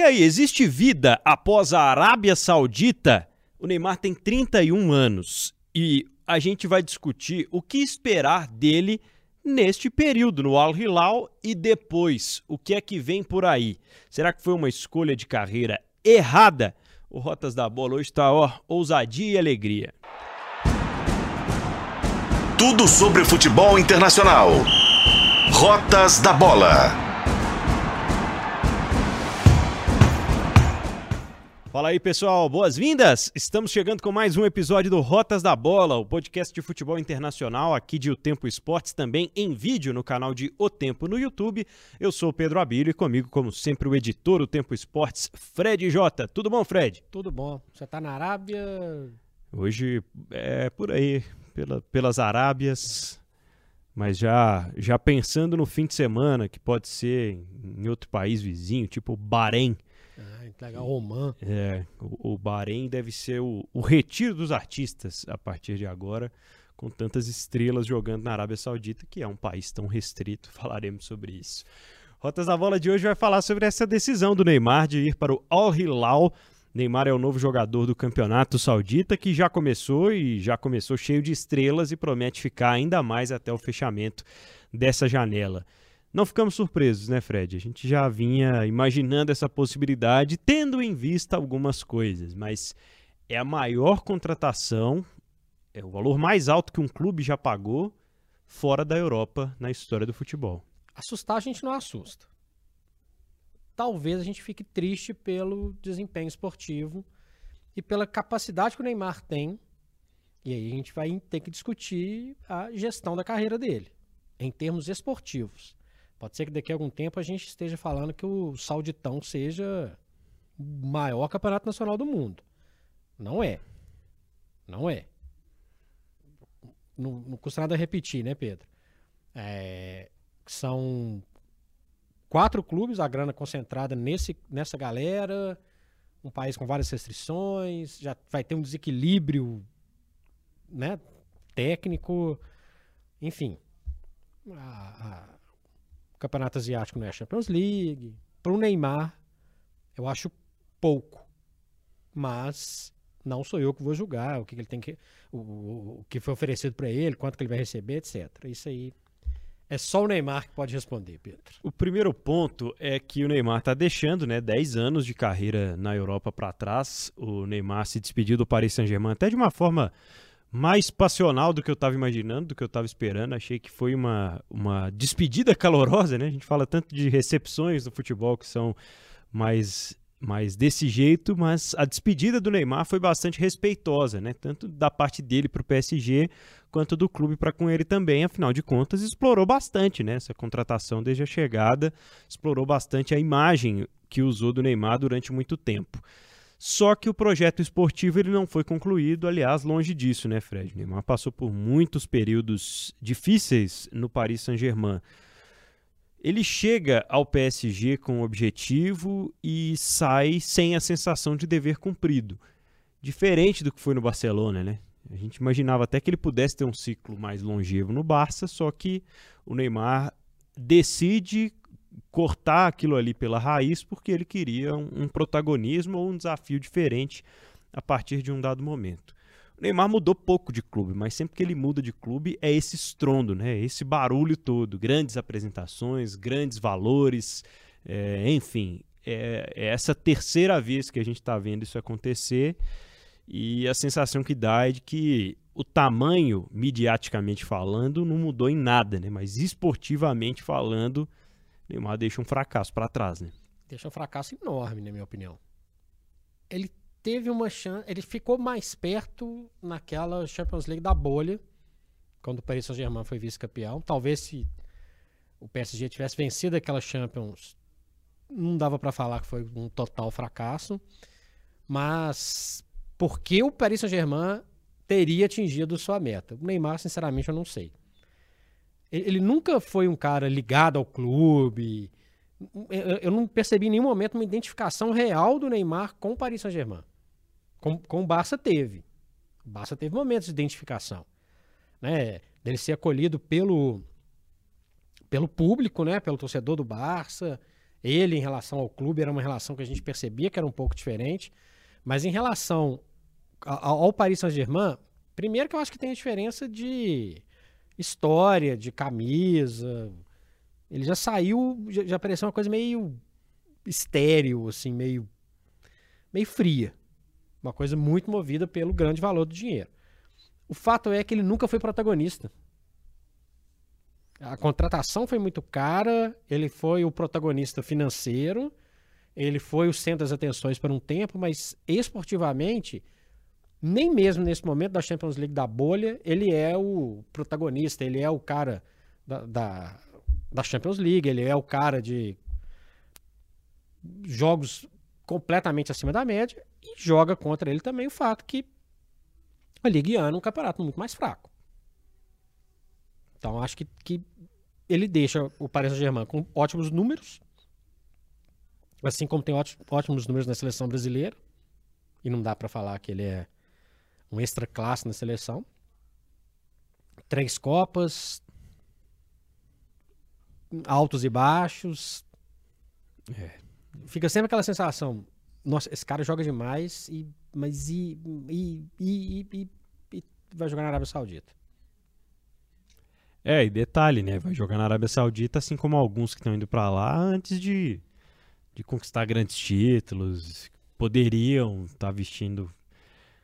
E aí, existe vida após a Arábia Saudita? O Neymar tem 31 anos e a gente vai discutir o que esperar dele neste período no Al Hilal e depois, o que é que vem por aí? Será que foi uma escolha de carreira errada? O Rotas da Bola hoje está, ó, ousadia e alegria. Tudo sobre futebol internacional. Rotas da Bola. Fala aí, pessoal, boas-vindas! Estamos chegando com mais um episódio do Rotas da Bola, o podcast de futebol internacional aqui de O Tempo Esportes, também em vídeo no canal de O Tempo no YouTube. Eu sou o Pedro Abílio e comigo, como sempre, o editor O Tempo Esportes, Fred Jota. Tudo bom, Fred? Tudo bom. Você tá na Arábia? Hoje é por aí, pela, pelas Arábias, mas já, já pensando no fim de semana, que pode ser em outro país vizinho, tipo Bahrein. Legal, Roman. É, o, o Bahrein deve ser o, o retiro dos artistas a partir de agora, com tantas estrelas jogando na Arábia Saudita, que é um país tão restrito. Falaremos sobre isso. Rotas da Bola de hoje vai falar sobre essa decisão do Neymar de ir para o Al Hilal. Neymar é o novo jogador do campeonato saudita que já começou e já começou cheio de estrelas e promete ficar ainda mais até o fechamento dessa janela. Não ficamos surpresos, né, Fred? A gente já vinha imaginando essa possibilidade, tendo em vista algumas coisas, mas é a maior contratação, é o valor mais alto que um clube já pagou fora da Europa na história do futebol. Assustar a gente não assusta. Talvez a gente fique triste pelo desempenho esportivo e pela capacidade que o Neymar tem. E aí a gente vai ter que discutir a gestão da carreira dele, em termos esportivos. Pode ser que daqui a algum tempo a gente esteja falando que o Sauditão seja o maior campeonato nacional do mundo. Não é. Não é. Não, não custa nada repetir, né, Pedro? É, são quatro clubes, a grana concentrada nesse, nessa galera, um país com várias restrições, já vai ter um desequilíbrio né, técnico, enfim. A, a, Campeonato Asiático não é Champions League. Para o Neymar, eu acho pouco. Mas não sou eu que vou julgar o que, ele tem que. O, o, que foi oferecido para ele, quanto que ele vai receber, etc. Isso aí é só o Neymar que pode responder, Pedro. O primeiro ponto é que o Neymar está deixando, né, 10 anos de carreira na Europa para trás. O Neymar se despediu do Paris Saint-Germain até de uma forma mais passional do que eu estava imaginando, do que eu estava esperando. Achei que foi uma, uma despedida calorosa, né? A gente fala tanto de recepções do futebol que são mais, mais desse jeito, mas a despedida do Neymar foi bastante respeitosa, né? Tanto da parte dele para o PSG quanto do clube para com ele também. Afinal de contas, explorou bastante, né? Essa contratação desde a chegada, explorou bastante a imagem que usou do Neymar durante muito tempo. Só que o projeto esportivo ele não foi concluído, aliás, longe disso, né, Fred? Neymar passou por muitos períodos difíceis no Paris Saint-Germain. Ele chega ao PSG com um objetivo e sai sem a sensação de dever cumprido. Diferente do que foi no Barcelona, né? A gente imaginava até que ele pudesse ter um ciclo mais longevo no Barça, só que o Neymar decide cortar aquilo ali pela raiz porque ele queria um, um protagonismo ou um desafio diferente a partir de um dado momento. O Neymar mudou pouco de clube, mas sempre que ele muda de clube é esse estrondo, né? esse barulho todo, grandes apresentações, grandes valores, é, enfim, é, é, essa terceira vez que a gente está vendo isso acontecer e a sensação que dá é de que o tamanho, midiaticamente falando, não mudou em nada, né? mas esportivamente falando, Neymar deixa um fracasso para trás, né? Deixa um fracasso enorme, na minha opinião. Ele teve uma chance, ele ficou mais perto naquela Champions League da bolha, quando o Paris Saint-Germain foi vice-campeão. Talvez se o PSG tivesse vencido aquela Champions, não dava para falar que foi um total fracasso, mas porque o Paris Saint-Germain teria atingido sua meta? O Neymar, sinceramente, eu não sei. Ele nunca foi um cara ligado ao clube. Eu não percebi em nenhum momento uma identificação real do Neymar com o Paris Saint-Germain. Com, com o Barça teve. O Barça teve momentos de identificação. Né? Dele ser acolhido pelo, pelo público, né? pelo torcedor do Barça. Ele, em relação ao clube, era uma relação que a gente percebia que era um pouco diferente. Mas em relação ao, ao Paris Saint-Germain, primeiro que eu acho que tem a diferença de história, de camisa. Ele já saiu, já, já uma coisa meio estéreo, assim, meio, meio fria. Uma coisa muito movida pelo grande valor do dinheiro. O fato é que ele nunca foi protagonista. A contratação foi muito cara, ele foi o protagonista financeiro, ele foi o centro das atenções por um tempo, mas esportivamente, nem mesmo nesse momento da Champions League da bolha, ele é o protagonista, ele é o cara da, da, da Champions League, ele é o cara de jogos completamente acima da média e joga contra ele também o fato que a Ligue 1 é um campeonato muito mais fraco. Então acho que, que ele deixa o Paris Saint-Germain com ótimos números, assim como tem ótimos números na seleção brasileira, e não dá para falar que ele é um extra classe na seleção. Três Copas, altos e baixos. É. Fica sempre aquela sensação, nossa, esse cara joga demais, e, mas e, e, e, e, e vai jogar na Arábia Saudita. É, e detalhe, né? Vai jogar na Arábia Saudita, assim como alguns que estão indo para lá antes de, de conquistar grandes títulos. Poderiam estar tá vestindo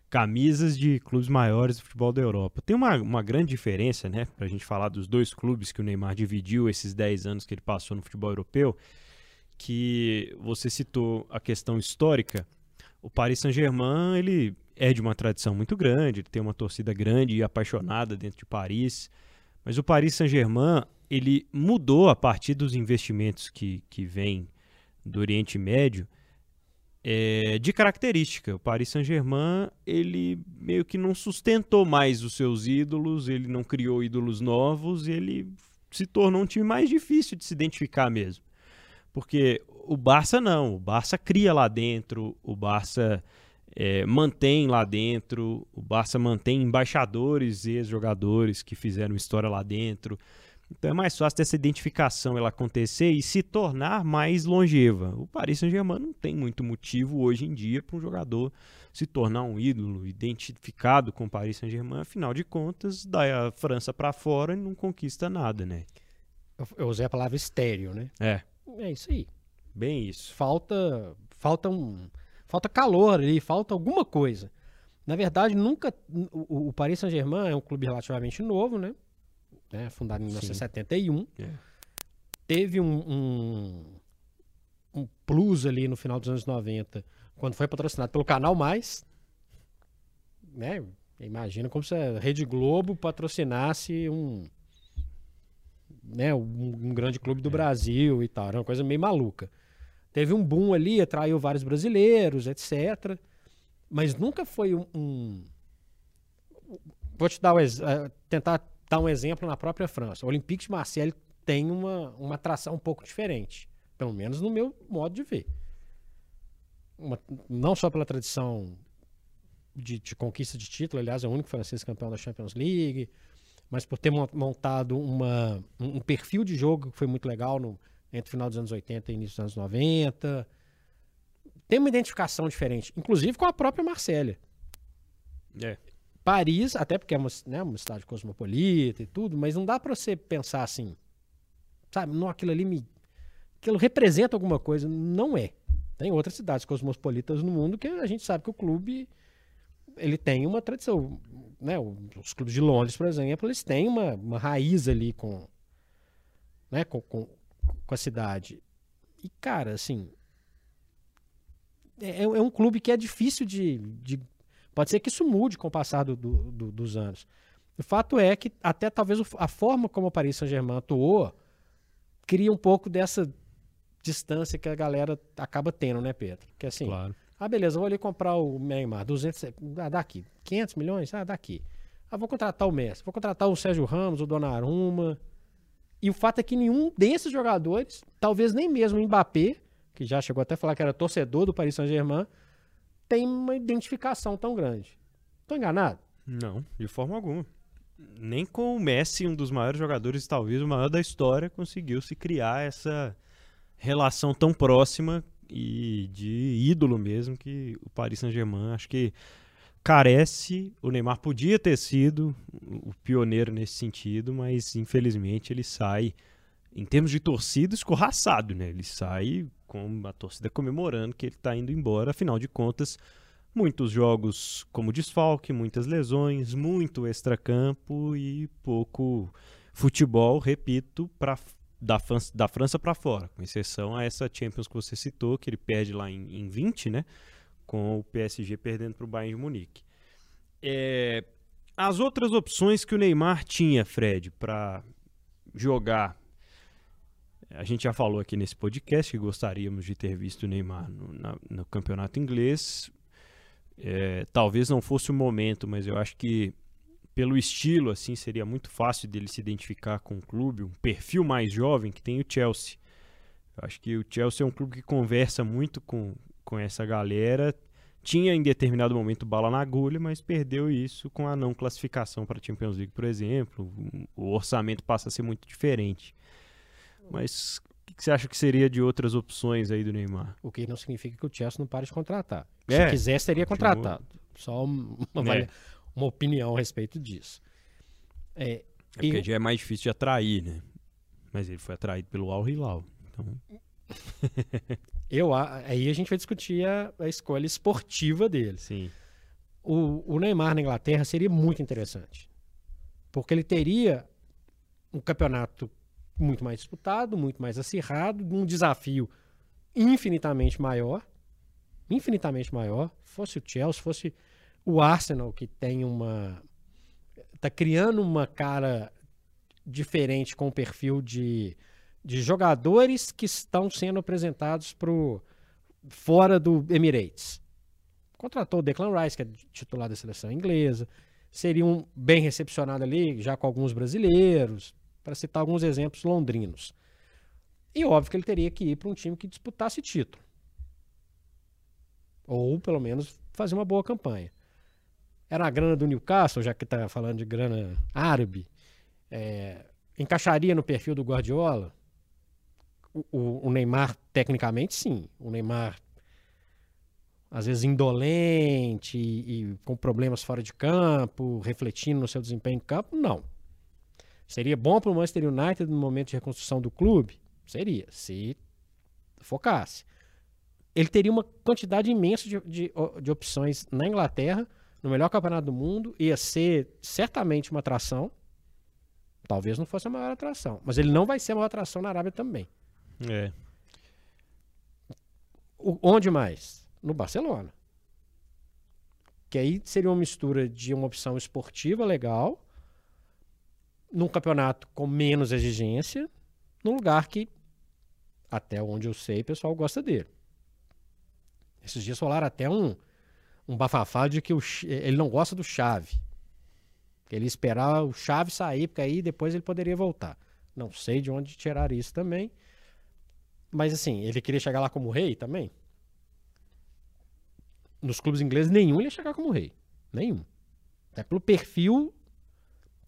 camisas de clubes maiores do futebol da Europa. Tem uma, uma grande diferença, né? Para a gente falar dos dois clubes que o Neymar dividiu esses 10 anos que ele passou no futebol europeu, que você citou a questão histórica. O Paris Saint-Germain, ele é de uma tradição muito grande, ele tem uma torcida grande e apaixonada dentro de Paris. Mas o Paris Saint-Germain, ele mudou a partir dos investimentos que, que vêm do Oriente Médio é, de característica. O Paris Saint-Germain, ele meio que não sustentou mais os seus ídolos, ele não criou ídolos novos, ele se tornou um time mais difícil de se identificar mesmo. Porque o Barça não, o Barça cria lá dentro, o Barça é, mantém lá dentro, o Barça mantém embaixadores e ex-jogadores que fizeram história lá dentro. Então é mais fácil dessa identificação ela acontecer e se tornar mais longeva. O Paris Saint-Germain não tem muito motivo hoje em dia para um jogador se tornar um ídolo identificado com o Paris Saint-Germain. Afinal de contas, da França para fora e não conquista nada, né? Eu usei a palavra estéreo, né? É. É isso aí. Bem isso. Falta, falta um falta calor ali, falta alguma coisa. Na verdade, nunca. O, o Paris Saint-Germain é um clube relativamente novo, né? Né? Fundado em 1971. É. Teve um, um, um, plus ali no final dos anos 90, quando foi patrocinado pelo Canal Mais. Né? Imagina como se a Rede Globo patrocinasse um. Né, um, um grande clube do é. Brasil e tal. Era uma coisa meio maluca. Teve um boom ali, atraiu vários brasileiros, etc. Mas nunca foi um. um... Vou te dar um, uh, tentar dar um exemplo na própria França. O Olympique de Marseille tem uma, uma atração um pouco diferente, pelo menos no meu modo de ver. Uma, não só pela tradição de, de, conquista de título, aliás, é o único francês campeão da Champions League, mas por ter montado uma, um perfil de jogo que foi muito legal no, entre o final dos anos 80 e início dos anos 90. Tem uma identificação diferente, inclusive com a própria Marsella. É. Paris, até porque é uma, né, uma cidade cosmopolita e tudo, mas não dá para você pensar assim, sabe, não, aquilo ali me. Aquilo representa alguma coisa. Não é. Tem outras cidades cosmopolitas no mundo que a gente sabe que o clube ele tem uma tradição. Né? Os clubes de Londres, por exemplo, eles têm uma, uma raiz ali com, né, com, com, com a cidade. E, cara, assim. É, é um clube que é difícil de, de. Pode ser que isso mude com o passar do, do, dos anos. O fato é que, até talvez a forma como o Paris Saint-Germain atuou cria um pouco dessa distância que a galera acaba tendo, né, Pedro? Que assim. Claro. Ah, beleza, vou ali comprar o Neymar, 200, ah, daqui, 500 milhões, ah, daqui. Ah, vou contratar o Messi, vou contratar o Sérgio Ramos, o Donnarumma, e o fato é que nenhum desses jogadores, talvez nem mesmo o Mbappé, que já chegou até a falar que era torcedor do Paris Saint-Germain, tem uma identificação tão grande. Tô enganado? Não, de forma alguma. Nem com o Messi, um dos maiores jogadores, talvez o maior da história, conseguiu se criar essa relação tão próxima e de ídolo mesmo que o Paris Saint-Germain acho que carece. O Neymar podia ter sido o pioneiro nesse sentido, mas infelizmente ele sai, em termos de torcida, escorraçado, né? Ele sai com a torcida comemorando que ele está indo embora, afinal de contas. Muitos jogos como desfalque, muitas lesões, muito extracampo e pouco futebol, repito, pra, da, da França para fora, com exceção a essa Champions que você citou, que ele perde lá em, em 20, né? com o PSG perdendo para o Bayern de Munique. É, as outras opções que o Neymar tinha, Fred, para jogar, a gente já falou aqui nesse podcast que gostaríamos de ter visto o Neymar no, na, no campeonato inglês. É, talvez não fosse o momento, mas eu acho que pelo estilo assim seria muito fácil dele se identificar com o clube, um perfil mais jovem que tem o Chelsea. Eu acho que o Chelsea é um clube que conversa muito com, com essa galera. Tinha em determinado momento bala na agulha, mas perdeu isso com a não classificação para a Champions League, por exemplo. O orçamento passa a ser muito diferente. Mas o que você acha que seria de outras opções aí do Neymar? O que não significa que o Chelsea não pare de contratar. É, Se quisesse, teria contratado. Só uma, é. uma opinião a respeito disso. É, é porque já é mais difícil de atrair, né? Mas ele foi atraído pelo Al Hilal. Então... Eu, aí a gente vai discutir a, a escolha esportiva dele. Sim. O, o, Neymar na Inglaterra seria muito interessante. Porque ele teria um campeonato muito mais disputado, muito mais acirrado, um desafio infinitamente maior. Infinitamente maior. Fosse o Chelsea, fosse o Arsenal, que tem uma. está criando uma cara diferente com o perfil de de jogadores que estão sendo apresentados pro fora do Emirates. Contratou o Declan Rice, que é titular da seleção inglesa. Seria um bem recepcionado ali, já com alguns brasileiros, para citar alguns exemplos londrinos. E óbvio que ele teria que ir para um time que disputasse título. Ou, pelo menos, fazer uma boa campanha. Era a grana do Newcastle, já que está falando de grana árabe. É, encaixaria no perfil do Guardiola? o, o Neymar, tecnicamente, sim. O Neymar, às vezes, indolente e, e, com problemas fora de campo, refletindo no seu desempenho em campo, não. Seria bom para o Manchester United no momento de reconstrução do clube? Seria, se focasse. Ele teria uma quantidade imensa de, de, de opções na Inglaterra, no melhor campeonato do mundo, ia ser certamente uma atração. Talvez não fosse a maior atração, mas ele não vai ser a maior atração na Arábia também. É. O, onde mais? No Barcelona. Que aí seria uma mistura de uma opção esportiva legal, num campeonato com menos exigência, num lugar que, até onde eu sei, o pessoal gosta dele. Esses dias falaram até um, um bafafá de que o, ele não gosta do Chave. Ele esperar o Chave sair, porque aí depois ele poderia voltar. Não sei de onde tirar isso também. Mas assim, ele queria chegar lá como rei também? Nos clubes ingleses, nenhum ele ia chegar como rei. Nenhum. É pelo perfil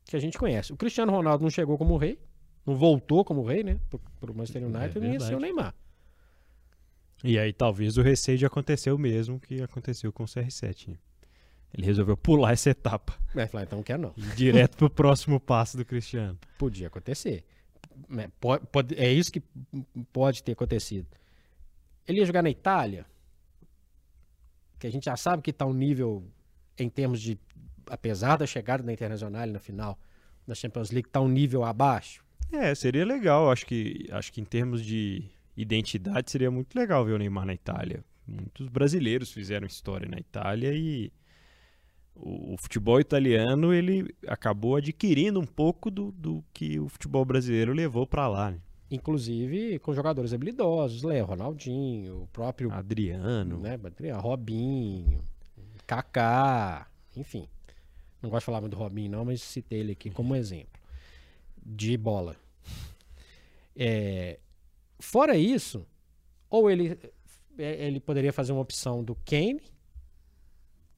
que a gente conhece. O Cristiano Ronaldo não chegou como rei, não voltou como rei, né? Pro, pro Manchester é United, é nem ia ser o Neymar. E aí talvez o receio de acontecer o mesmo que aconteceu com o CR7, né? Ele resolveu pular essa etapa. É, falar, então quer não. Ir direto pro próximo passo do Cristiano. Podia acontecer. Né, pode, pode, é isso que pode ter acontecido. Ele ia jogar na Itália, que a gente já sabe que está um nível em termos de, apesar da chegada da Internacional na final da Champions League, está um nível abaixo. É, seria legal. Acho que, acho que em termos de identidade seria muito legal ver o Neymar na Itália. Muitos brasileiros fizeram história na Itália e o, o, futebol italiano ele acabou adquirindo um pouco do, do que o futebol brasileiro levou para lá. Né? Inclusive com jogadores habilidosos, Léo, Ronaldinho, o próprio Adriano, né, Robinho, Kaká, enfim. Não gosto de falar muito do Robinho não, mas citei ele aqui como exemplo de bola. É, fora isso, ou ele é, ele poderia fazer uma opção do Kane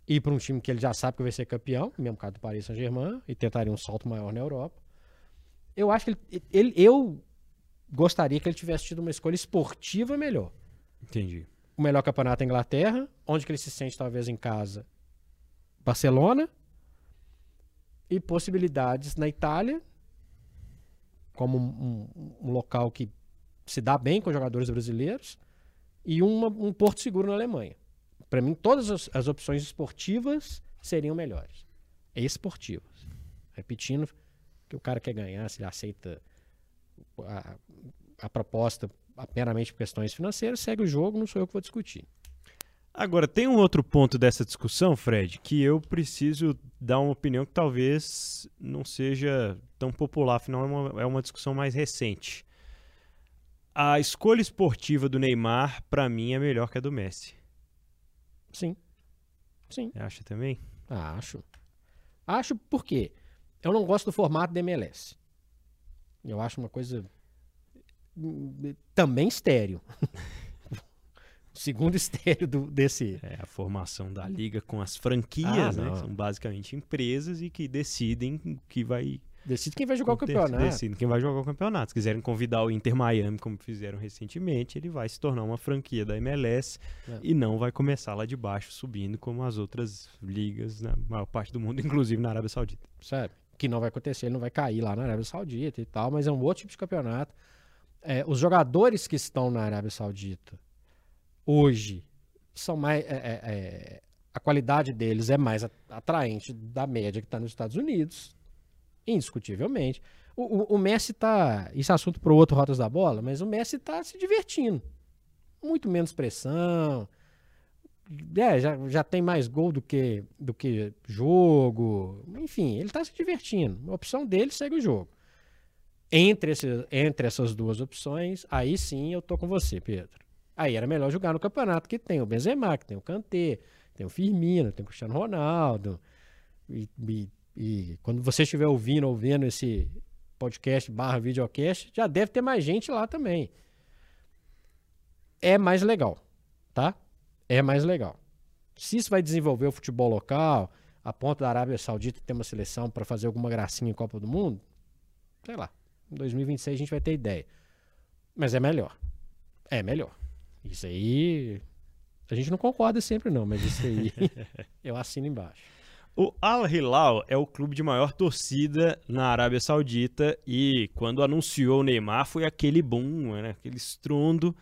ir para um time que ele já sabe que vai ser campeão, mesmo caso do Paris Saint-Germain, e tentaria um salto maior na Europa. Eu acho que ele, ele, eu gostaria que ele tivesse tido uma escolha esportiva melhor. Entendi. O melhor campeonato é a Inglaterra, onde que ele se sente talvez em casa, Barcelona, e possibilidades na Itália, como um, um, um local que se dá bem com jogadores brasileiros, e uma, um porto seguro na Alemanha. Para mim, todas as, as opções esportivas seriam melhores. Esportivas. Repetindo que o cara quer ganhar, se ele aceita a, a proposta apenas por questões financeiras, segue o jogo, não sou eu que vou discutir. Agora, tem um outro ponto dessa discussão, Fred, que eu preciso dar uma opinião que talvez não seja tão popular, afinal é uma, é uma discussão mais recente. A escolha esportiva do Neymar, para mim, é melhor que a do Messi. Sim. Sim. Acha também? Acho. Acho porque eu não gosto do formato da MLS. Eu acho uma coisa hum, também estéreo. segundo estéreo do, desse. É a formação da liga com as franquias, Ah, né? São basicamente empresas e que decidem que vai. Decide quem vai jogar o campeonato. Decidem quem vai jogar o campeonato. Se quiserem convidar o Inter Miami, como fizeram recentemente, ele vai se tornar uma franquia da MLS É. e não vai começar lá de baixo subindo como as outras ligas na maior parte do mundo, inclusive na Arábia Saudita. sabe? Que não vai acontecer, ele não vai cair lá na Arábia Saudita e tal, mas é um outro tipo de campeonato. É, os jogadores que estão na Arábia Saudita hoje são mais. é, é, é, a qualidade deles é mais atraente da média que está nos Estados Unidos, indiscutivelmente. O, o- o Messi tá. Isso é assunto para outro Rotas da Bola, mas o Messi tá se divertindo. Muito menos pressão. É, já, já tem mais gol do que, do que jogo. Enfim, ele tá se divertindo. A opção dele segue o jogo. Entre, esse, entre essas duas opções, aí sim eu tô com você, Pedro. Aí era melhor jogar no campeonato que tem o Benzema, que tem o Kanté, tem o Firmino, tem o Cristiano Ronaldo. E, e- e quando você estiver ouvindo ou vendo esse podcast barra videocast, já deve ter mais gente lá também. É mais legal, tá? É mais legal. Se isso vai desenvolver o futebol local, a ponto da Arábia Saudita ter uma seleção para fazer alguma gracinha em Copa do Mundo, sei lá. Em 2026 a gente vai ter ideia. Mas é melhor. É melhor. Isso aí. A gente não concorda sempre, não, mas isso aí eu assino embaixo. O Al Hilal é o clube de maior torcida na Arábia Saudita e quando anunciou o Neymar foi aquele boom, né, aquele estrondo.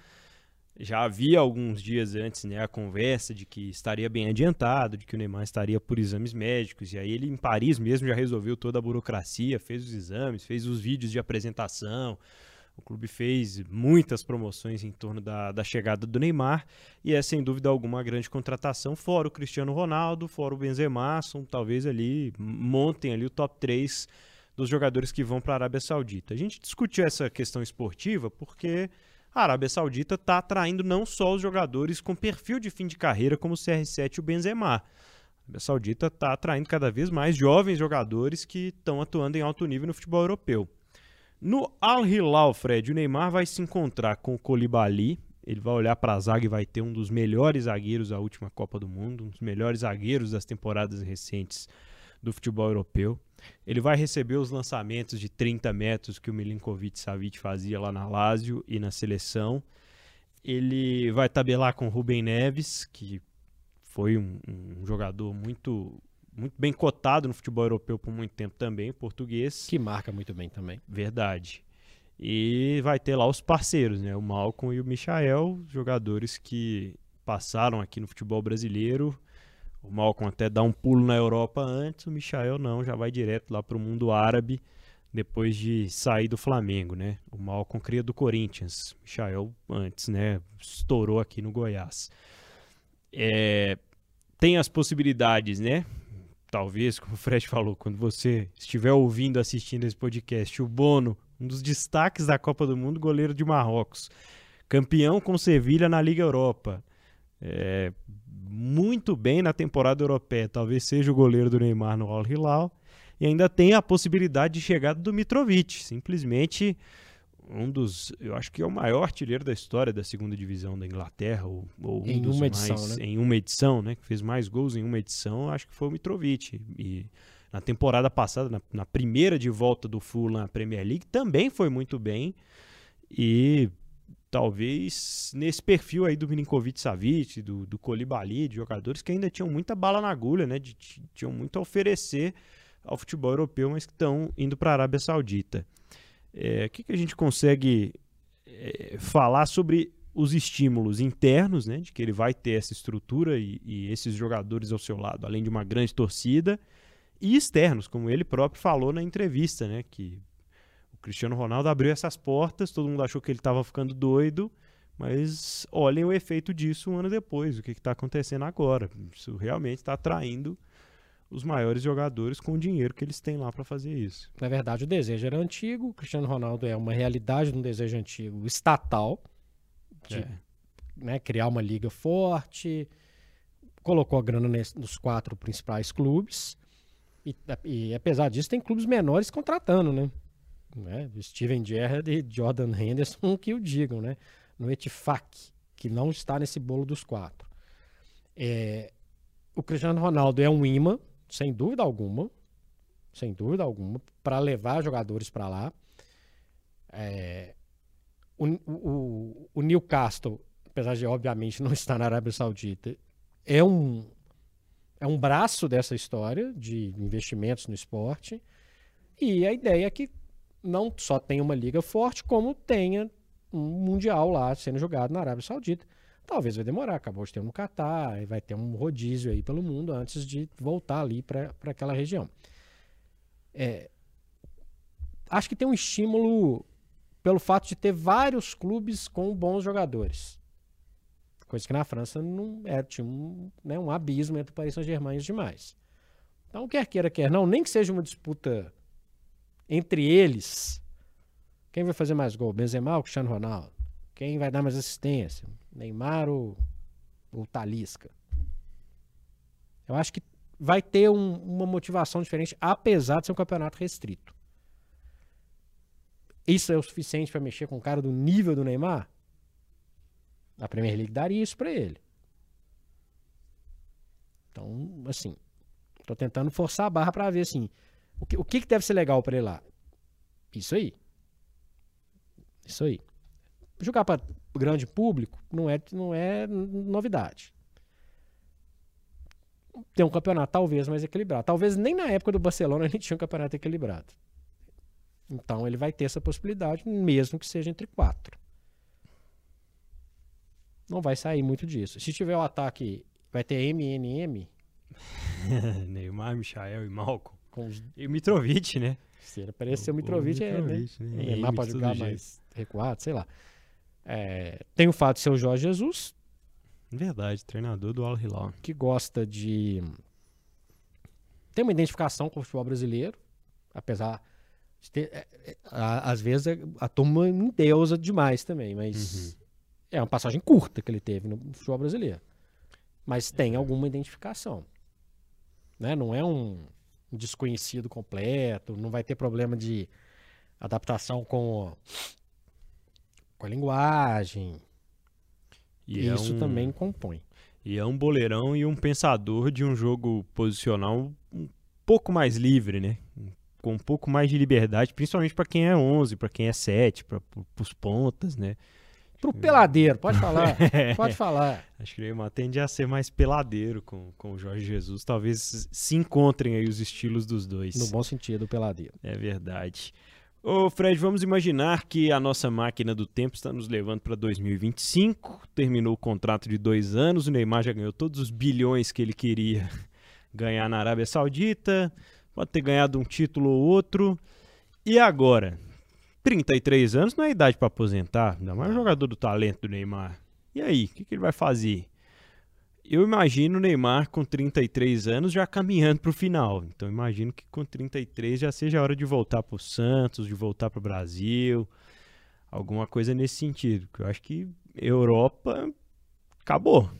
Já havia alguns dias antes né, a conversa de que estaria bem adiantado, de que o Neymar estaria por exames médicos. E aí ele em Paris mesmo já resolveu toda a burocracia, fez os exames, fez os vídeos de apresentação. O clube fez muitas promoções em torno da, da chegada do Neymar e é sem dúvida alguma grande contratação, fora o Cristiano Ronaldo, fora o Benzema, são talvez ali montem ali o top 3 dos jogadores que vão para a Arábia Saudita. A gente discutiu essa questão esportiva porque a Arábia Saudita está atraindo não só os jogadores com perfil de fim de carreira como o CR7 e o Benzema. A Arábia Saudita está atraindo cada vez mais jovens jogadores que estão atuando em alto nível no futebol europeu. No Al Hilal, Fred, o Neymar vai se encontrar com o Colibali. Ele vai olhar para a zaga e vai ter um dos melhores zagueiros da última Copa do Mundo, um dos melhores zagueiros das temporadas recentes do futebol europeu. Ele vai receber os lançamentos de 30 metros que o Milinkovic Savic fazia lá na Lazio e na seleção. Ele vai tabelar com o Rubem Neves, que foi um, um jogador muito, muito bem cotado no futebol europeu por muito tempo também, português. Que marca muito bem também. Verdade. E vai ter lá os parceiros, né? O Malcolm e o Michael, jogadores que passaram aqui no futebol brasileiro. O Malcolm até dá um pulo na Europa antes, o Michael não, já vai direto lá para o mundo árabe depois de sair do Flamengo, né? O Malcolm cria do Corinthians, o Michael antes, né? Estourou aqui no Goiás. É, tem as possibilidades, né? Talvez, como o Fred falou, quando você estiver ouvindo, assistindo esse podcast, o Bono, um dos destaques da Copa do Mundo, goleiro de Marrocos, campeão com Sevilha na Liga Europa, é, muito bem na temporada europeia, talvez seja o goleiro do Neymar no Al Hilal, e ainda tem a possibilidade de chegada do Mitrovic, simplesmente um dos, eu acho que é o maior artilheiro da história da segunda divisão da Inglaterra, ou, ou um Em dos uma edição, mais, né? em uma edição, né, que fez mais gols em uma edição, acho que foi o Mitrovic. E na temporada passada, na, na primeira de volta do Fulham à Premier League, também foi muito bem. E talvez nesse perfil aí do Milinkovic Savic, do, do Colibali, de jogadores que ainda tinham muita bala na agulha, né? De, tinham muito a oferecer ao futebol europeu, mas que estão indo para a Arábia Saudita. É, o que, que a gente consegue é, falar sobre os estímulos internos, né, de que ele vai ter essa estrutura e, e, esses jogadores ao seu lado, além de uma grande torcida, e externos, como ele próprio falou na entrevista, né, que o Cristiano Ronaldo abriu essas portas, todo mundo achou que ele estava ficando doido, mas olhem o efeito disso um ano depois, o que está acontecendo agora. Isso realmente está atraindo os maiores jogadores com o dinheiro que eles têm lá para fazer isso. Na verdade, o desejo era antigo, o Cristiano Ronaldo é uma realidade de um desejo antigo estatal, de é. né, criar uma liga forte, colocou a grana nesse, nos quatro principais clubes, e, e, apesar disso tem clubes menores contratando, né? né? Steven Gerrard e Jordan Henderson que o digam, né? No Etifak, que não está nesse bolo dos quatro. É, o Cristiano Ronaldo é um imã sem dúvida alguma, sem dúvida alguma, para levar jogadores para lá. É, o, o, o, Newcastle, apesar de obviamente não estar na Arábia Saudita, é um, é um braço dessa história de investimentos no esporte. E a ideia é que não só tenha uma liga forte, como tenha um mundial lá sendo jogado na Arábia Saudita. Talvez vai demorar, acabou de ter um Catar, vai ter um rodízio aí pelo mundo antes de voltar ali para aquela região. É, acho que tem um estímulo pelo fato de ter vários clubes com bons jogadores. Coisa que na França não é, tinha um, né, um abismo entre o Paris Saint-Germain e demais. Então, quer queira, quer não, nem que seja uma disputa entre eles, quem vai fazer mais gol? Benzema ou Cristiano Ronaldo? Quem vai dar mais assistência? Neymar ou, ou Talisca? Eu acho que vai ter um, uma motivação diferente, apesar de ser um campeonato restrito. Isso é o suficiente para mexer com um cara do nível do Neymar? A Premier League daria isso para ele. Então, assim, tô tentando forçar a barra para ver assim, o que, o que deve ser legal para ele lá? Isso aí. Isso aí jogar para grande público não é, não é novidade. Tem um campeonato talvez mais equilibrado. Talvez nem na época do Barcelona gente tinha um campeonato equilibrado. Então ele vai ter essa possibilidade, mesmo que seja entre quatro. Não vai sair muito disso. Se tiver o ataque, vai ter MNM. Neymar, Michael e Malcolm. Os... E o Mitrovic, né? Se ele aparecer o, o Mitrovic, é, né? né? O Neymar pode jogar mais recuado, sei lá. É, tem o fato de ser o Jorge Jesus. Verdade, treinador do Al Hilal. Que gosta de. Tem uma identificação com o futebol brasileiro, apesar de ter. É, é, às vezes a, a turma endeusa demais também, mas uhum. é uma passagem curta que ele teve no futebol brasileiro. Mas tem alguma identificação. Né? Não é um desconhecido completo, não vai ter problema de adaptação com com a linguagem. E, e é isso um... também compõe. E é um boleirão e um pensador de um jogo posicional um pouco mais livre, né? Com um pouco mais de liberdade, principalmente para quem é 11, para quem é 7, para os pontas, né? Pro peladeiro, pode falar. pode falar. Acho que o Neymar tende a ser mais peladeiro com, com o Jorge Jesus. Talvez se encontrem aí os estilos dos dois. No bom sentido, peladeiro. É verdade. Ô Fred, vamos imaginar que a nossa máquina do tempo está nos levando para 2025. Terminou o contrato de dois anos, o Neymar já ganhou todos os bilhões que ele queria ganhar na Arábia Saudita, pode ter ganhado um título ou outro. E agora? 33 anos não é idade para aposentar, ainda mais um jogador do talento do Neymar. E aí, o que, que ele vai fazer? Eu imagino o Neymar com 33 anos já caminhando para o final. Então imagino que com 33 já seja a hora de voltar para o Santos, de voltar para o Brasil, alguma coisa nesse sentido. eu acho que Europa acabou.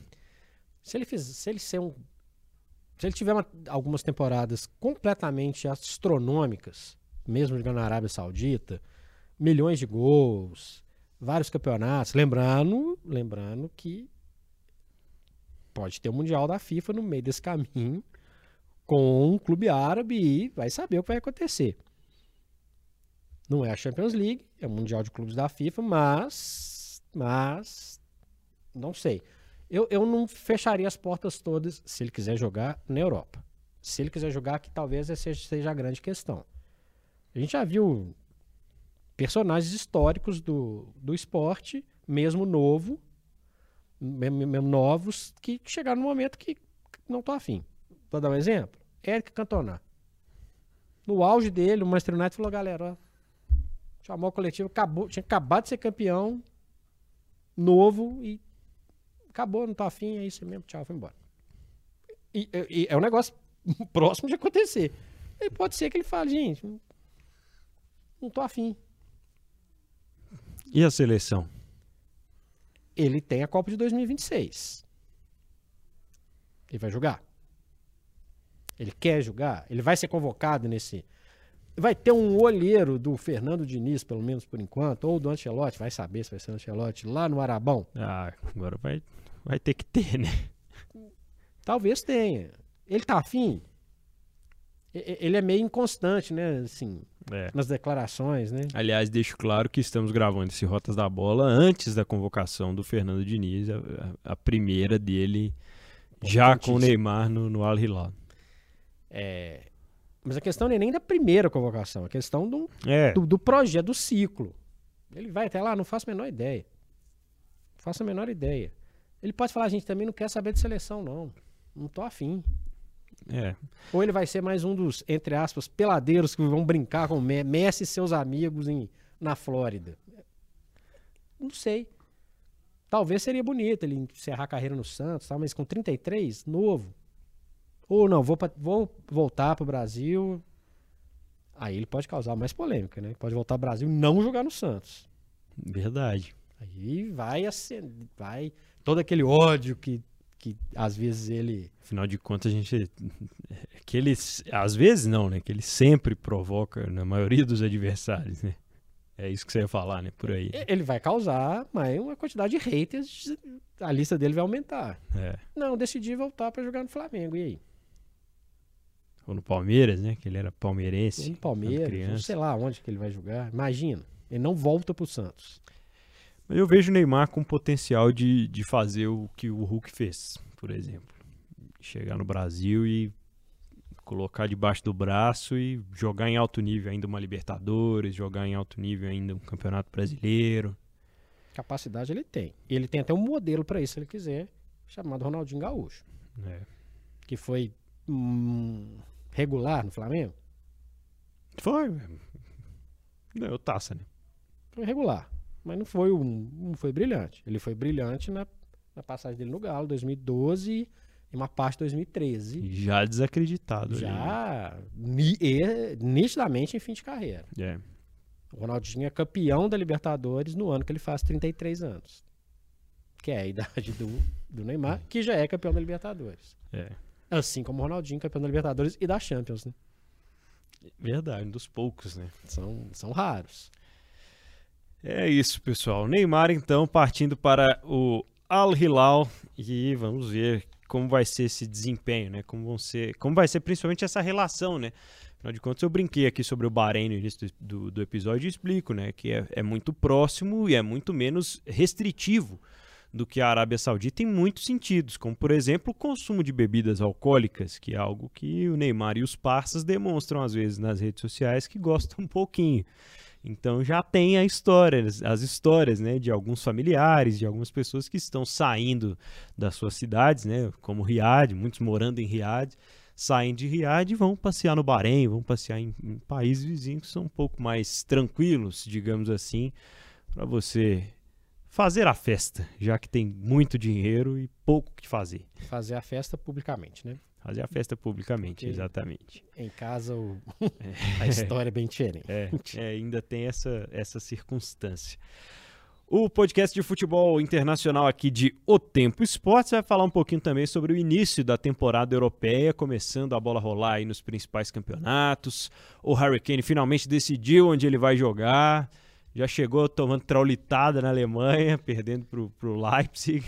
Se ele se ele ser um, se ele tiver uma, algumas temporadas completamente astronômicas, mesmo jogando na Arábia Saudita, milhões de gols, vários campeonatos, lembrando, lembrando que pode ter o Mundial da FIFA no meio desse caminho com um clube árabe e vai saber o que vai acontecer. Não é a Champions League, é o Mundial de Clubes da FIFA, mas. Mas. Não sei. Eu, eu não fecharia as portas todas se ele quiser jogar na Europa. Se ele quiser jogar aqui, talvez seja, seja a grande questão. A gente já viu personagens históricos do, do esporte, mesmo novo, mesmo, novos, que chegaram no momento que não tô afim. Vou dar um exemplo. Eric Cantona. No auge dele, o Manchester United falou, galera, ó, chamou o coletivo, acabou, tinha acabado de ser campeão, novo, e acabou, não tô afim, é isso mesmo, tchau, foi embora. E, e, é um negócio próximo de acontecer. E pode ser que ele fale, gente, não tô afim. E a seleção? Ele tem a Copa de 2026. Ele vai jogar. Ele quer jogar. Ele vai ser convocado nesse. Vai ter um olheiro do Fernando Diniz, pelo menos por enquanto, ou do Ancelotti, vai saber se vai ser o Ancelotti, lá no Arabão. Ah, agora vai, vai ter que ter, né? Talvez tenha. Ele tá afim? Ele é meio inconstante, né? Assim, é. nas declarações, né? Aliás, deixo claro que estamos gravando esse Rotas da Bola antes da convocação do Fernando Diniz, a, a primeira dele já com o Neymar no, no Al Hilal. É, mas a questão não é nem da primeira convocação, a questão do, é. do, do, projeto, do ciclo. Ele vai até lá, não faço a menor ideia. Não faço a menor ideia. Ele pode falar, a gente também não quer saber de seleção, não. Não tô afim. É. Ou ele vai ser mais um dos, entre aspas, peladeiros que vão brincar com Messi e seus amigos em, na Flórida. Não sei. Talvez seria bonito ele encerrar a carreira no Santos, tá? mas com 33, novo. Ou não, vou, pra, vou voltar para o Brasil. Aí ele pode causar mais polêmica, né? Pode voltar ao Brasil e não jogar no Santos. Verdade. Aí vai, vai todo aquele ódio que que às vezes ele. Afinal de contas, a gente. Que ele. Às vezes não, né? Que ele sempre provoca na maioria dos adversários, né? É isso que você ia falar, né? Por aí. Ele vai causar, mas uma quantidade de haters, a lista dele vai aumentar. É. Não, decidi voltar para jogar no Flamengo. E aí? Ou no Palmeiras, né? Que ele era palmeirense. No Palmeiras, não sei lá onde que ele vai jogar. Imagina, ele não volta pro Santos. Eu vejo o Neymar com potencial de, de fazer o que o Hulk fez, por exemplo. Chegar no Brasil e colocar debaixo do braço e jogar em alto nível ainda uma Libertadores, jogar em alto nível ainda um Campeonato Brasileiro. Capacidade ele tem. E ele tem até um modelo para isso, se ele quiser, chamado Ronaldinho Gaúcho. É. Que foi hum, regular no Flamengo. Foi. Ganhou taça, né? Foi regular mas não foi, um, não foi brilhante. Ele foi brilhante na, na passagem dele no Galo, 2012 e uma parte de 2013. Já desacreditado. Já ni, e, nitidamente em fim de carreira. É. O Ronaldinho é campeão da Libertadores no ano que ele faz 33 anos. Que é a idade do, do Neymar, que já é campeão da Libertadores. É. Assim como o Ronaldinho, campeão da Libertadores e da Champions, né? Verdade, um dos poucos, né? São, são raros. É isso, pessoal. Neymar, então, partindo para o Al Hilal e vamos ver como vai ser esse desempenho, né? Como, vão ser, como vai ser principalmente essa relação, né? Afinal de contas, eu brinquei aqui sobre o Bahrein no início do, do, episódio e explico, né? Que é, é muito próximo e é muito menos restritivo do que a Arábia Saudita em muitos sentidos, como por exemplo o consumo de bebidas alcoólicas, que é algo que o Neymar e os parceiros demonstram às vezes nas redes sociais que gostam um pouquinho. Então já tem a história, as histórias, né, de alguns familiares, de algumas pessoas que estão saindo das suas cidades, né, como Riad, muitos morando em Riad, saem de Riad e vão passear no Bahrein, vão passear em, em países vizinhos que são um pouco mais tranquilos, digamos assim, para você fazer a festa, já que tem muito dinheiro e pouco que fazer. Fazer a festa publicamente, né? Fazer a festa publicamente, Porque exatamente. Em casa o... a história é bem diferente. É, é, ainda tem essa, essa circunstância. O podcast de futebol internacional aqui de O Tempo Esportes vai falar um pouquinho também sobre o início da temporada europeia, começando a bola rolar aí nos principais campeonatos. O Harry Kane finalmente decidiu onde ele vai jogar. Já chegou tomando traulitada na Alemanha, perdendo para o Leipzig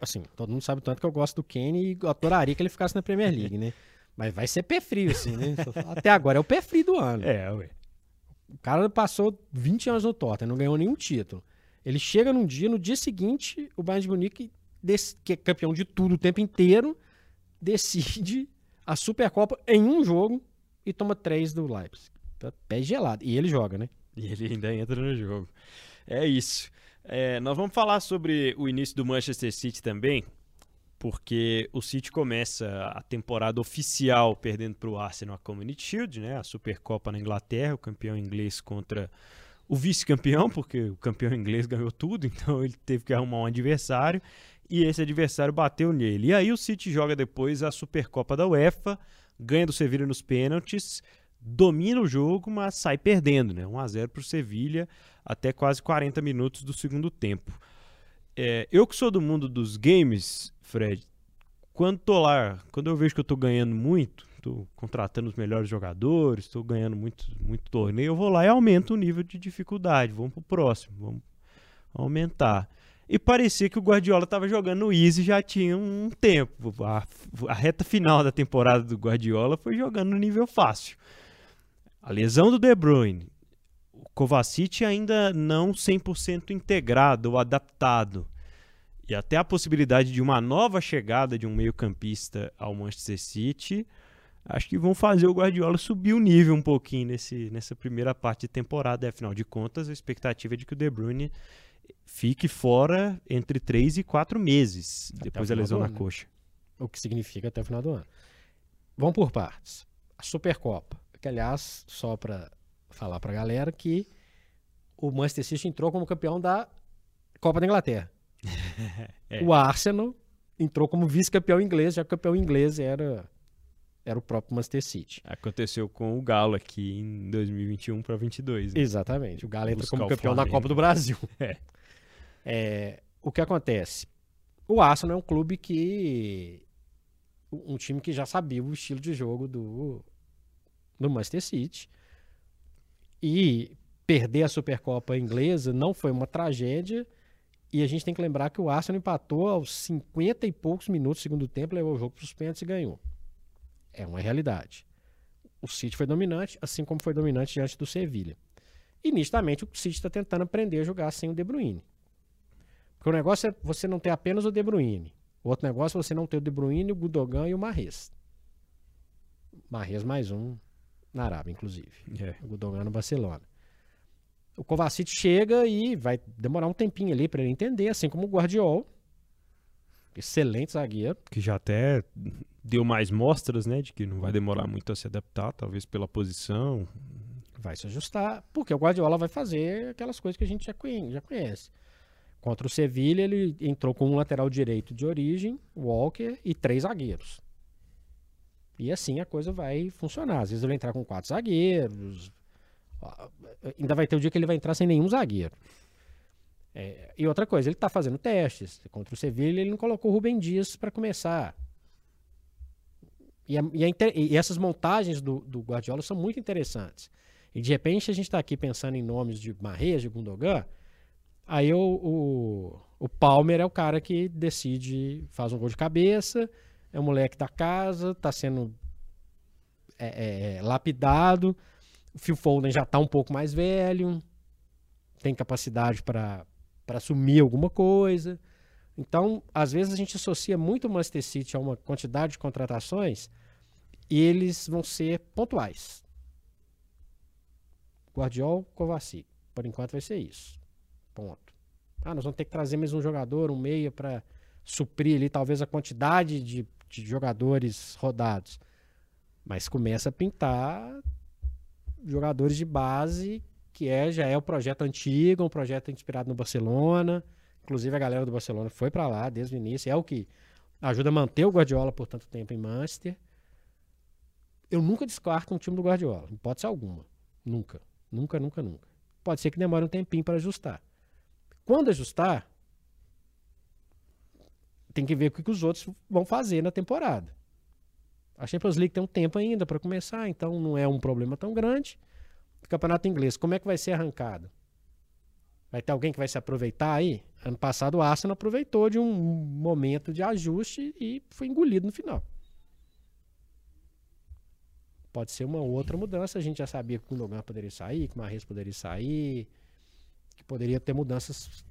assim, todo mundo sabe tanto que eu gosto do Kane e adoraria que ele ficasse na Premier League, né? Mas vai ser pé frio, assim, né? Até agora é o pé frio do ano. É, ué. O cara passou 20 anos no Tottenham, não ganhou nenhum título. Ele chega num dia, no dia seguinte, o Bayern de Munique, que é campeão de tudo o tempo inteiro, decide a Supercopa em um jogo e toma três do Leipzig. Tá pé gelado. E ele joga, né? E ele ainda entra no jogo. É isso. É, nós vamos falar sobre o início do Manchester City também, porque o City começa a temporada oficial perdendo para o Arsenal a Community Shield, né, a Supercopa na Inglaterra, o campeão inglês contra o vice-campeão, porque o campeão inglês ganhou tudo, então ele teve que arrumar um adversário e esse adversário bateu nele. E aí o City joga depois a Supercopa da UEFA, ganha do Sevilla nos pênaltis, domina o jogo, mas sai perdendo, né? 1 a 0 para o Sevilha até quase 40 minutos do segundo tempo. É, eu que sou do mundo dos games, Fred, quando tô lá, quando eu vejo que eu tô ganhando muito, tô contratando os melhores jogadores, tô ganhando muito, muito torneio, eu vou lá e aumento o nível de dificuldade. Vamos pro próximo, vamos aumentar. E parecia que o Guardiola estava jogando no Easy já tinha um tempo. A, a, reta final da temporada do Guardiola foi jogando no nível fácil. A lesão do De Bruyne, Kovacic ainda não 100% integrado ou adaptado. E até a possibilidade de uma nova chegada de um meio-campista ao Manchester City, acho que vão fazer o Guardiola subir o nível um pouquinho nesse, nessa primeira parte de temporada. Afinal de contas, a expectativa é de que o De Bruyne fique fora entre 3 e 4 meses até depois da lesão na coxa. O que significa até o final do ano. Vamos por partes. A Supercopa, que aliás, só para falar para a galera que o Manchester City entrou como campeão da Copa da Inglaterra. é. O Arsenal entrou como vice-campeão inglês, já que o campeão inglês era era o próprio Manchester City. Aconteceu com o Galo aqui em 2021 para 22. Né? Exatamente. O Galo entra como campeão da Copa do Brasil. É. é. O que acontece? O Arsenal é um clube que um time que já sabia o estilo de jogo do do Manchester City. E perder a Supercopa inglesa não foi uma tragédia e a gente tem que lembrar que o Arsenal empatou aos 50 e poucos minutos do segundo tempo, levou o jogo para os pênaltis e ganhou. É uma realidade. O City foi dominante, assim como foi dominante diante do Sevilha. E nitidamente o City está tentando aprender a jogar sem o De Bruyne. Porque o negócio é você não ter apenas o De Bruyne. O outro negócio é você não ter o De Bruyne, o Gudogan e o Marres. Marres mais um na Arábia, inclusive. É. O Gudogan no Barcelona o Kovacic chega e vai demorar um tempinho ali para ele entender, assim como o Guardiola. Excelente zagueiro. Que já até deu mais mostras, né, de que não vai demorar muito a se adaptar, talvez pela posição. Vai se ajustar, porque o Guardiola vai fazer aquelas coisas que a gente já conhece. Já conhece. Contra o Sevilha, ele entrou com um lateral direito de origem, Walker, e três zagueiros. E assim a coisa vai funcionar. Às vezes ele vai entrar com quatro zagueiros, Ainda vai ter o dia que ele vai entrar sem nenhum zagueiro. É, e outra coisa, ele está fazendo testes. Contra o Sevilla, ele não colocou o Rubem Dias para começar. E, a, e, a, e, essas montagens do, do, Guardiola são muito interessantes. E de repente a gente está aqui pensando em nomes de Marrez, de Gundogan. Aí o, o, o, Palmer é o cara que decide, faz um gol de cabeça, é o moleque da casa, está sendo é, é, é lapidado o Phil Foden já está um pouco mais velho, tem capacidade para assumir alguma coisa. Então, às vezes a gente associa muito o Manchester City a uma quantidade de contratações e eles vão ser pontuais. Guardiola, Kovacic. Por enquanto vai ser isso. Ponto. Ah, nós vamos ter que trazer mais um jogador, um meia para suprir ali talvez a quantidade de, de jogadores rodados. Mas começa a pintar jogadores de base, que é já é o projeto antigo, um projeto inspirado no Barcelona. Inclusive a galera do Barcelona foi para lá desde o início, é o que ajuda a manter o Guardiola por tanto tempo em Manchester. Eu nunca descarto um time do Guardiola, hipótese alguma. Nunca. Nunca, nunca, nunca. Pode ser que demore um tempinho para ajustar. Quando ajustar, tem que ver o que os outros vão fazer na temporada. A Champions League tem um tempo ainda para começar, então não é um problema tão grande. O campeonato inglês, como é que vai ser arrancado? Vai ter alguém que vai se aproveitar aí? Ano passado o Arsenal aproveitou de um momento de ajuste e foi engolido no final. pode ser uma outra mudança. A gente já sabia que o Gundogan poderia sair, que o Marres poderia sair, que poderia ter mudanças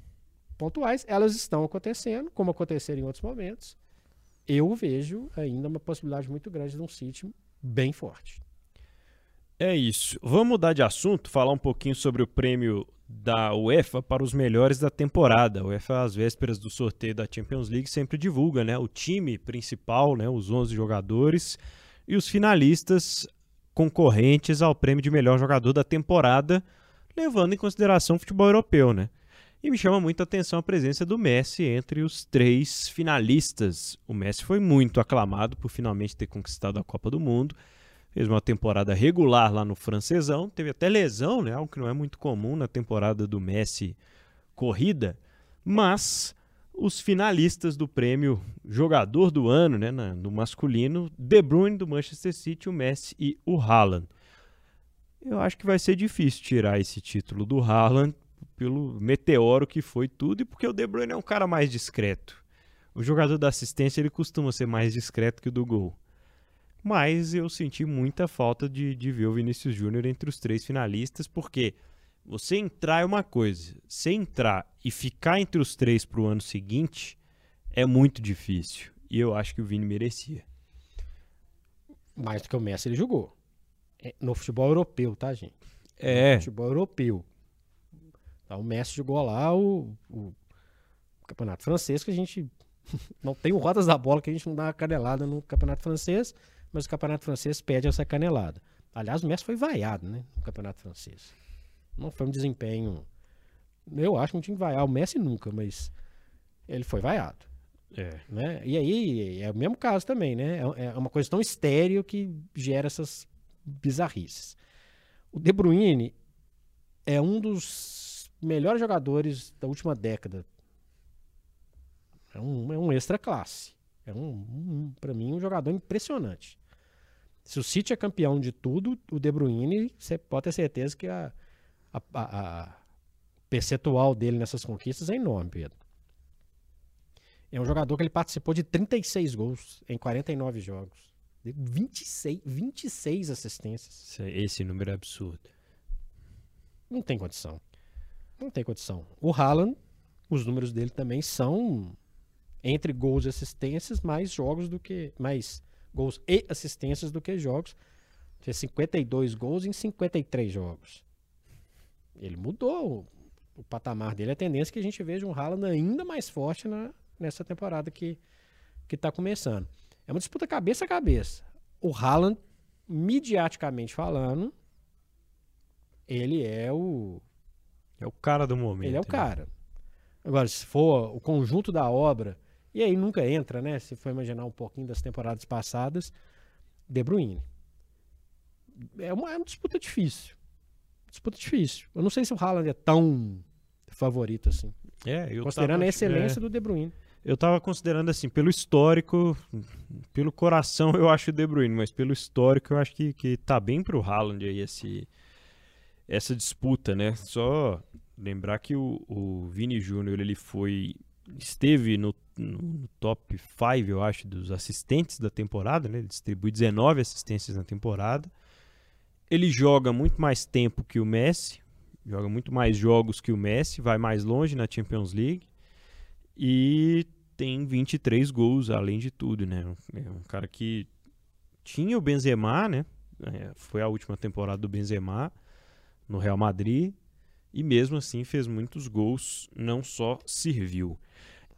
pontuais. Elas estão acontecendo, como aconteceram em outros momentos. Eu vejo ainda uma possibilidade muito grande de um City bem forte. É isso. Vamos mudar de assunto, falar um pouquinho sobre o prêmio da UEFA para os melhores da temporada. A UEFA, às vésperas do sorteio da Champions League, sempre divulga né, o time principal, né, os 11 jogadores, e os finalistas concorrentes ao prêmio de melhor jogador da temporada, levando em consideração o futebol europeu. Né? E me chama muito a atenção a presença do Messi entre os três finalistas. O Messi foi muito aclamado por finalmente ter conquistado a Copa do Mundo. Fez uma temporada regular lá no francesão, teve até lesão, né, algo que não é muito comum na temporada do Messi corrida, mas os finalistas do prêmio jogador do ano, né, no masculino, De Bruyne do Manchester City, o Messi e o Haaland. Eu acho que vai ser difícil tirar esse título do Haaland pelo meteoro que foi tudo e porque o De Bruyne é um cara mais discreto. O jogador da assistência ele costuma ser mais discreto que o do gol mas eu senti muita falta de, de ver o Vinícius Júnior entre os três finalistas, porque você entrar é uma coisa, você entrar e ficar entre os três para o ano seguinte é muito difícil. E eu acho que o Vini merecia. Mais do que o Messi ele jogou. É, no futebol europeu, tá, gente? É. No futebol europeu. Então, o Messi jogou lá o, o campeonato francês, que a gente não tem o rodas da bola, que a gente não dá uma canelada no campeonato francês mas o campeonato francês pede essa canelada. Aliás, o Messi foi vaiado, né, no campeonato francês. Não foi um desempenho. Eu acho que não tinha que vaiar o Messi nunca, mas ele foi vaiado. É. Né? E aí é o mesmo caso também, né? É, é uma coisa tão estéreo que gera essas bizarrices. O De Bruyne é um dos melhores jogadores da última década. É um, é um extra classe. É um, um para mim, um jogador impressionante. Se o City é campeão de tudo, o De Bruyne, você pode ter certeza que a, a, a, a percentual dele nessas conquistas é enorme, Pedro. É um jogador que ele participou de 36 gols em 49 jogos. 26, 26 assistências. Esse número é absurdo. Não tem condição. Não tem condição. O Haaland, os números dele também são entre gols e assistências, mais jogos do que mais gols e assistências do que jogos. Fez 52 gols em 53 jogos. Ele mudou o, o patamar dele. A tendência é que a gente veja um Haaland ainda mais forte na, nessa temporada que está começando. É uma disputa cabeça a cabeça. O Haaland, midiaticamente falando, ele é o. É o cara do momento. Ele é o né? cara. Agora, se for o conjunto da obra e aí nunca entra, né? Se for imaginar um pouquinho das temporadas passadas, De Bruyne. É uma, é uma disputa difícil. Disputa difícil. Eu não sei se o Haaland é tão favorito assim. É, eu considerando tava, a excelência é, do De Bruyne. Eu tava considerando assim, pelo histórico, pelo coração eu acho o De Bruyne, mas pelo histórico eu acho que, que tá bem pro Haaland aí esse, essa disputa, né? Só lembrar que o, o Vini Júnior ele foi esteve no, no top 5, eu acho, dos assistentes da temporada, né? Ele distribui 19 assistências na temporada. Ele joga muito mais tempo que o Messi, joga muito mais jogos que o Messi, vai mais longe na Champions League e tem 23 gols além de tudo, né? É um cara que tinha o Benzema, né? É, foi a última temporada do Benzema no Real Madrid e mesmo assim fez muitos gols, não só serviu.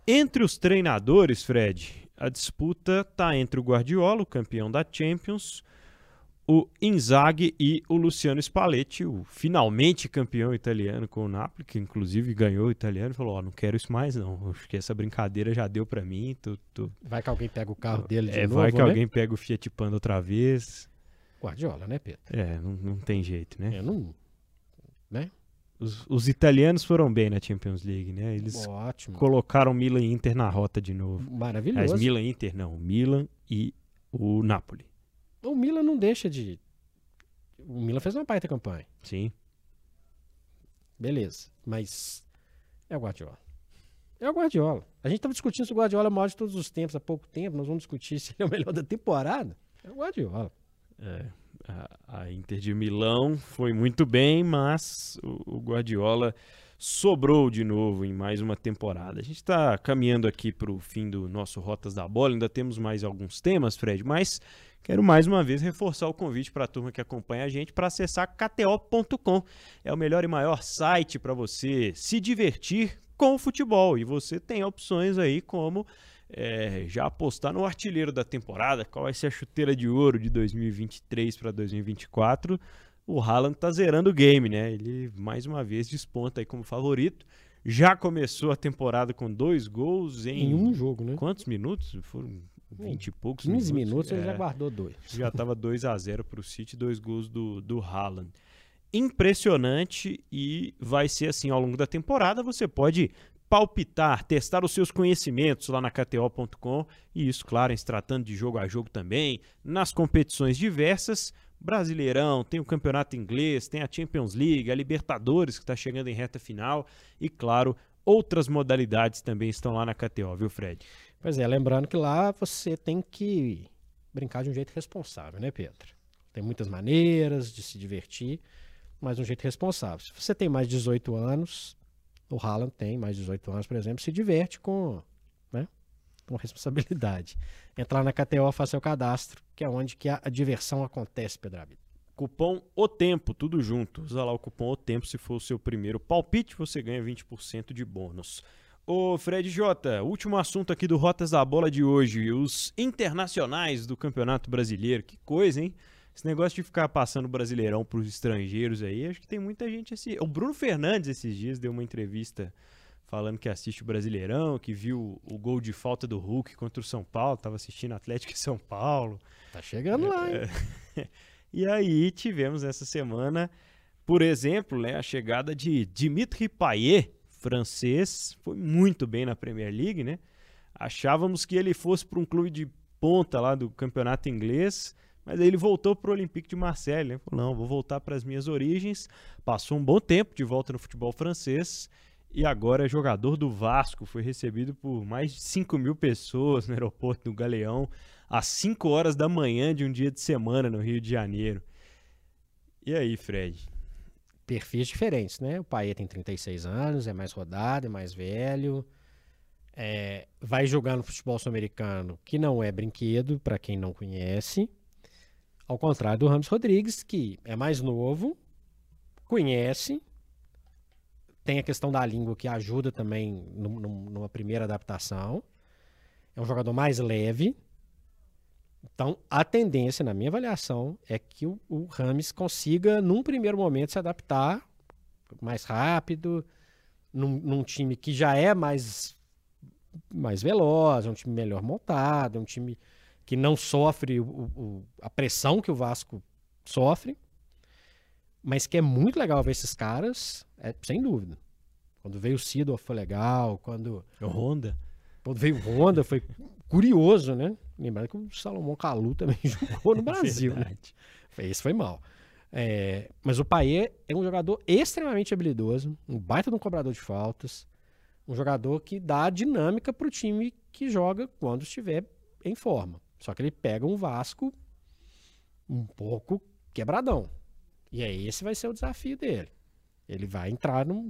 Entre os treinadores, Fred, a disputa está entre o Guardiola, o campeão da Champions, o Inzaghi e o Luciano Spalletti, o finalmente campeão italiano com o Napoli, que inclusive ganhou o italiano, e falou: "Ó, oh, não quero isso mais não. Acho que essa brincadeira já deu para mim, tô, tô... Vai que alguém pega o carro dele de é, novo, vai que né? alguém pega o Fiat Panda outra vez. Guardiola, né, Pedro? É, não, não tem jeito, né? Eu não, né? Os, os, italianos foram bem na Champions League, né? Eles Ótimo. colocaram Milan e Inter na rota de novo. Maravilhoso. Mas Milan e Inter não, Milan e o Napoli. O Milan não deixa de. O Milan fez uma baita campanha. Sim. Beleza. Mas é o Guardiola. É o Guardiola. A gente estava discutindo se o Guardiola é o maior de todos os tempos há pouco tempo. Nós vamos discutir se ele é o melhor da temporada. É o Guardiola. É. A, Inter de Milão foi muito bem, mas o, o Guardiola sobrou de novo em mais uma temporada. A gente está caminhando aqui para o fim do nosso Rotas da Bola, ainda temos mais alguns temas, Fred, mas quero mais uma vez reforçar o convite para a turma que acompanha a gente para acessar kto.com. É o melhor e maior site para você se divertir com o futebol e você tem opções aí como é, já apostar no artilheiro da temporada, qual vai ser a chuteira de ouro de 2023 para 2024 o Haaland tá zerando o game, né? Ele mais uma vez desponta aí como favorito. Já começou a temporada com dois gols em, em um jogo, né? Quantos minutos? Foram 20 e poucos 15 minutos. minutos ele É, já guardou dois. já estava 2 a 0 para o City, dois gols do, do Haaland. Impressionante e vai ser assim ao longo da temporada. Você pode palpitar, testar os seus conhecimentos lá na KTO.com e isso, claro, em se tratando de jogo a jogo também, nas competições diversas. Brasileirão, tem o Campeonato Inglês, tem a Champions League, a Libertadores que está chegando em reta final e, claro, outras modalidades também estão lá na KTO, viu, Fred? Pois é, lembrando que lá você tem que brincar de um jeito responsável, né, Pedro? Tem muitas maneiras de se divertir, mas de um jeito responsável. Se você tem mais de 18 anos, o Haaland tem mais de 18 anos, por exemplo, se diverte com, né, com responsabilidade. Entra lá na KTO, faça seu cadastro, que é onde que a, a diversão acontece, Pedro Abid. Cupom O Tempo, tudo junto. Usa lá o cupom O Tempo, se for o seu primeiro palpite, você ganha 20% de bônus. Ô Fred Jota, último assunto aqui do Rotas da Bola de hoje, os internacionais do Campeonato Brasileiro. Que coisa, hein? Esse negócio de ficar passando o Brasileirão para os estrangeiros aí, acho que tem muita gente assim. O Bruno Fernandes esses dias deu uma entrevista falando que assiste o Brasileirão, que viu o gol de falta do Hulk contra o São Paulo, estava assistindo Atlético e São Paulo. Tá chegando lá, hein? E aí tivemos essa semana, por exemplo, né, a chegada de Dimitri Payet, francês, foi muito bem na Premier League, né? Achávamos que ele fosse para um clube de ponta lá do campeonato inglês, mas aí ele voltou para o Olympique de Marseille, né? Falou, não, vou voltar para as minhas origens. Passou um bom tempo de volta no futebol francês e agora é jogador do Vasco. Foi recebido por mais de 5 mil pessoas no aeroporto do Galeão às 5 horas da manhã de um dia de semana no Rio de Janeiro. E aí, Fred? perfis diferentes, né? O Paê tem 36 anos, é mais rodado, é mais velho, é, vai jogar no futebol sul-americano, que não é brinquedo, para quem não conhece. Ao contrário do Ramos Rodrigues, que é mais novo, conhece, tem a questão da língua que ajuda também num- num- numa primeira adaptação. É um jogador mais leve. Então, a tendência, na minha avaliação, é que o, o Rames consiga, num primeiro momento, se adaptar mais rápido, num, num time que já é mais, mais veloz, um time melhor montado, um time que não sofre o- o- a pressão que o Vasco sofre, mas que é muito legal ver esses caras, é, sem dúvida. Quando veio o Sidor foi legal, quando O Honda? quando veio o Honda foi curioso, né? Lembrando que o Salomão Kalu também jogou no Brasil, né? Esse foi mal. É, mas o Paê é um jogador extremamente habilidoso, um baita de um cobrador de faltas, um jogador que dá dinâmica para o time que joga quando estiver em forma. Só que ele pega um Vasco um pouco quebradão. E aí esse vai ser o desafio dele. Ele vai entrar num,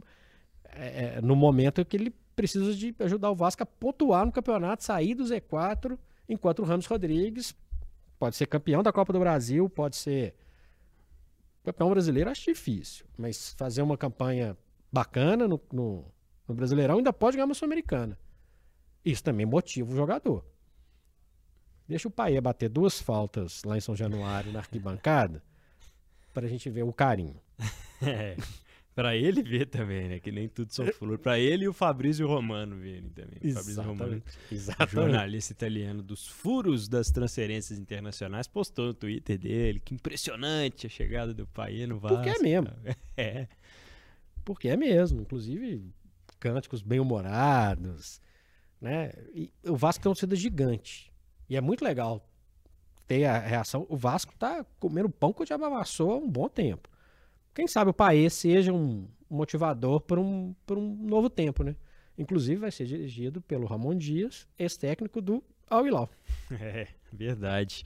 é, é, no momento que ele precisa de ajudar o Vasco a pontuar no campeonato, sair do Z4, enquanto o Ramos Rodrigues pode ser campeão da Copa do Brasil, pode ser campeão brasileiro, acho difícil, mas fazer uma campanha bacana no, no, no Brasileirão ainda pode ganhar uma Sul-Americana. Isso também motiva o jogador. Deixa o Paê bater duas faltas lá em São Januário na arquibancada para a gente ver o carinho. É. Pra ele ver também, né? Que nem tudo são flores. Pra ele e o Fabrício Romano verem também. O Fabrício Romano, Exatamente. jornalista italiano dos furos das transferências internacionais, postou no Twitter dele que impressionante a chegada do Paê no Vasco. Porque é mesmo. É. Porque é mesmo. Inclusive, cânticos bem-humorados. Né? E o Vasco tem uma torcida gigante. E é muito legal ter a reação. O Vasco tá comendo pão que o diabo amassou há um bom tempo. Quem sabe o Paê seja um motivador para um, um novo tempo, né? Inclusive vai ser dirigido pelo Ramon Dias, ex-técnico do Al Hilal. É, verdade.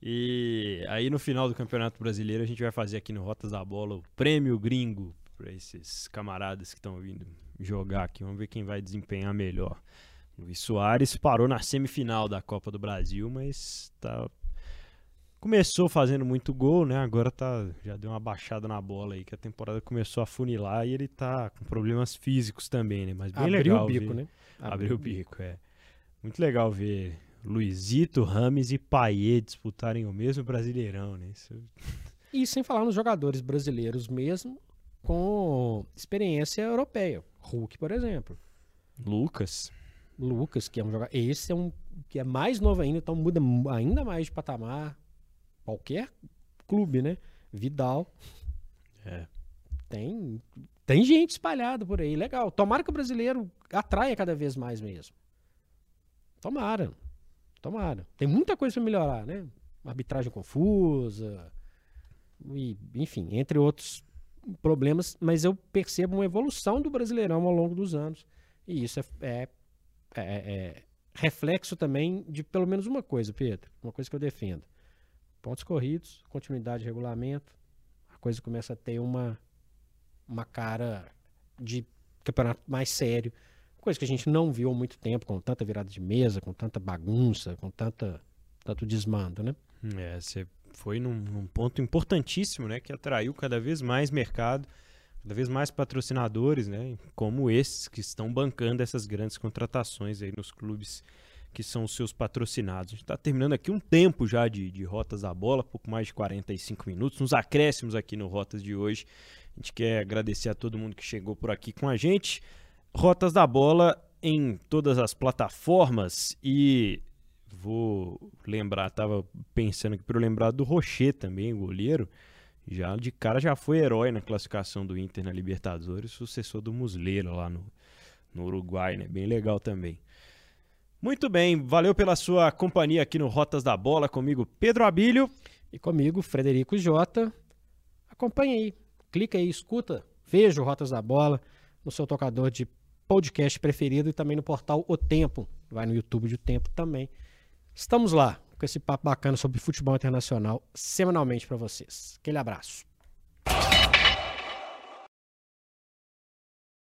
E aí no final do Campeonato Brasileiro a gente vai fazer aqui no Rotas da Bola o prêmio gringo para esses camaradas que estão vindo jogar aqui. Vamos ver quem vai desempenhar melhor. Luiz Soares parou na semifinal da Copa do Brasil, mas tá começou fazendo muito gol, né? Agora tá já deu uma baixada na bola aí que a temporada começou a funilar e ele tá com problemas físicos também, né? Mas bem Abriu legal o bico, ver. né? Abriu o bico, é. Muito legal ver Luizito, Rames e Paier disputarem o mesmo Brasileirão, né? Isso... E sem falar nos jogadores brasileiros mesmo com experiência europeia. Hulk, por exemplo. Lucas. Lucas, que é um jogador. Esse é um que é mais novo ainda, então muda mu- ainda mais de patamar. Qualquer clube, né? Vidal. É. Tem, tem gente espalhada por aí. Legal. Tomara que o brasileiro atraia cada vez mais mesmo. Tomara. Tomara. Tem muita coisa para melhorar, né? Arbitragem confusa. E, enfim, entre outros problemas. Mas eu percebo uma evolução do Brasileirão ao longo dos anos. E isso é, é- é- é reflexo também de pelo menos uma coisa, Pedro. Uma coisa que eu defendo. Pontos corridos, continuidade de regulamento. A coisa começa a ter uma, uma cara de campeonato mais sério. Coisa que a gente não viu há muito tempo, com tanta virada de mesa, com tanta bagunça, com tanta, tanto desmando, né? É, você foi num, num ponto importantíssimo, né? Que atraiu cada vez mais mercado, cada vez mais patrocinadores, né? Como esses que estão bancando essas grandes contratações aí nos clubes que são os seus patrocinados. A gente está terminando aqui um tempo já de, de Rotas da Bola, pouco mais de 45 minutos, nos acréscimos aqui no Rotas de hoje. A gente quer agradecer a todo mundo que chegou por aqui com a gente. Rotas da Bola em todas as plataformas e vou lembrar, tava pensando aqui para eu lembrar do Rocher também, goleiro. Já de cara já foi herói na classificação do Inter na Libertadores, sucessor do Muslera lá no, no Uruguai, né? Bem legal também. Muito bem, valeu pela sua companhia aqui no Rotas da Bola comigo, Pedro Abílio. E comigo, Frederico Jota. Acompanhe aí, clica aí, escuta, veja o Rotas da Bola no seu tocador de podcast preferido e também no portal O Tempo. Vai no YouTube de O Tempo também. Estamos lá esse papo bacana sobre futebol internacional semanalmente para vocês. Aquele abraço.